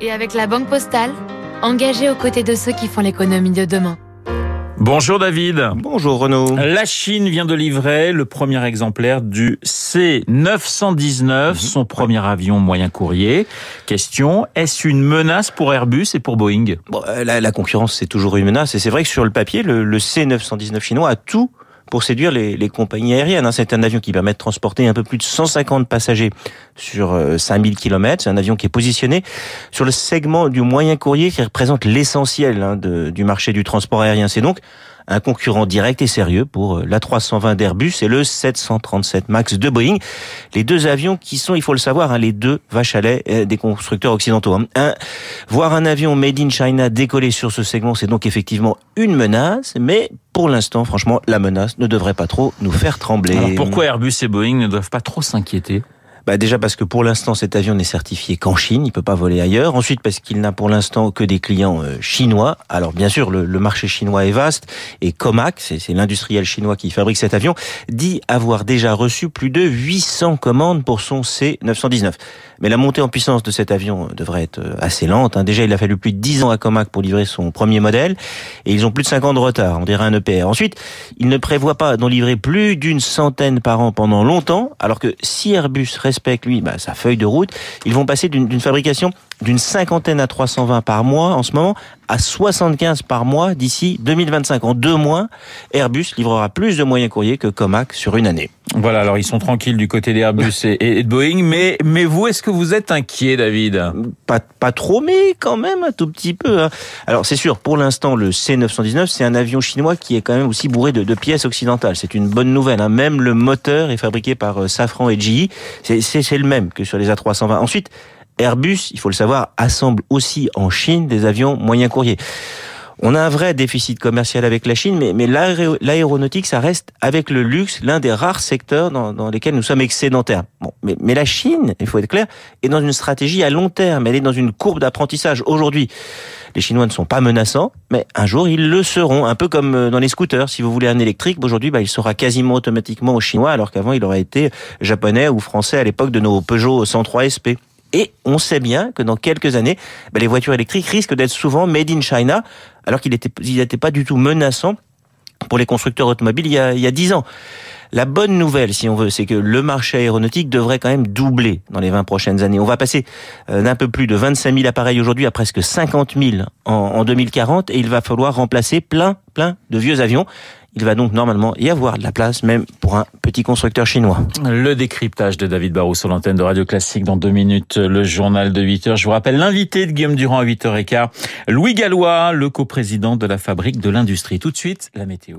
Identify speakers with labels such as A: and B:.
A: Et avec la Banque Postale, engagée aux côtés de ceux qui font l'économie de demain.
B: Bonjour David.
C: Bonjour Renaud.
B: La Chine vient de livrer le premier exemplaire du C919, son premier avion moyen courrier. Question, est-ce une menace pour Airbus et pour Boeing?
C: Bon, la, la, concurrence, c'est toujours une menace. Et c'est vrai que sur le papier, le, le C919 chinois a tout pour séduire les, les compagnies aériennes. Hein. C'est un avion qui permet de transporter un peu plus de 150 passagers sur 5000 km. C'est un avion qui est positionné sur le segment du moyen courrier qui représente l'essentiel hein, du marché du transport aérien. C'est donc un concurrent direct et sérieux pour l'A320 d'Airbus et le 737 MAX de Boeing. Les deux avions qui sont, il faut le savoir, hein, les deux vaches à lait des constructeurs occidentaux. Hein. Un, voir un avion made in China décoller sur ce segment, c'est donc effectivement une menace, mais pour l'instant, franchement, la menace ne devrait pas trop nous faire trembler.
B: Pourquoi Airbus et Boeing ne doivent pas trop s'inquiéter?
C: Bah déjà parce que pour l'instant cet avion n'est certifié qu'en Chine, il peut pas voler ailleurs. Ensuite parce qu'il n'a pour l'instant que des clients chinois. Alors bien sûr le, marché chinois est vaste et Comac, c'est l'industriel chinois qui fabrique cet avion, dit avoir déjà reçu plus de 800 commandes pour son C919. Mais la montée en puissance de cet avion devrait être assez lente. Hein. Déjà il a fallu plus de 10 ans à Comac pour livrer son premier modèle et ils ont plus de 5 ans de retard. On dirait un EPR. Ensuite ils ne prévoient pas d'en livrer plus d'une centaine par an pendant longtemps. Alors que si Airbus reste respecte lui bah, sa feuille de route, ils vont passer d'une fabrication d'une cinquantaine à 320 par mois en ce moment à 75 par mois d'ici 2025. En deux mois, Airbus livrera plus de moyens courriers que Comac sur une année.
B: Voilà, alors ils sont tranquilles du côté d'Airbus et, et, de Boeing, mais, mais vous, est-ce que vous êtes inquiet, David?
C: Pas, pas trop, mais quand même un tout petit peu. Hein. Alors c'est sûr, pour l'instant, le C919, c'est un avion chinois qui est quand même aussi bourré de, de pièces occidentales. C'est une bonne nouvelle. Hein. Même le moteur est fabriqué par Safran et GE. C'est le même que sur les A320. Ensuite, Airbus, il faut le savoir, assemble aussi en Chine des avions moyens courriers. On a un vrai déficit commercial avec la Chine, mais, l'aéronautique, ça reste avec le luxe l'un des rares secteurs dans, lesquels nous sommes excédentaires. Bon, mais, la Chine, il faut être clair, est dans une stratégie à long terme. Elle est dans une courbe d'apprentissage. Aujourd'hui, les Chinois ne sont pas menaçants, mais un jour ils le seront. Un peu comme dans les scooters. Si vous voulez un électrique, aujourd'hui, bah, il sera quasiment automatiquement Chinois, alors qu'avant il aurait été japonais ou français à l'époque de nos Peugeot 103 SP. Et on sait bien que dans quelques années, bah, les voitures électriques risquent d'être souvent made in China, alors qu'il n'était pas du tout menaçant pour les constructeurs automobiles il y a, il y a 10 ans. La bonne nouvelle, si on veut, c'est que le marché aéronautique devrait quand même doubler dans les 20 prochaines années. On va passer d'un peu plus de 25 000 appareils aujourd'hui à presque 50 000 en, en 2040 et il va falloir remplacer plein, plein de vieux avions. Il va donc normalement y avoir de la place, même pour un petit constructeur chinois.
B: Le décryptage de David Barrou sur l'antenne de Radio Classique dans deux minutes, le journal de 8 heures. Je vous rappelle l'invité de Guillaume Durand à 8h15, Louis Gallois, le coprésident de la Fabrique de l'Industrie. Tout de suite, la météo.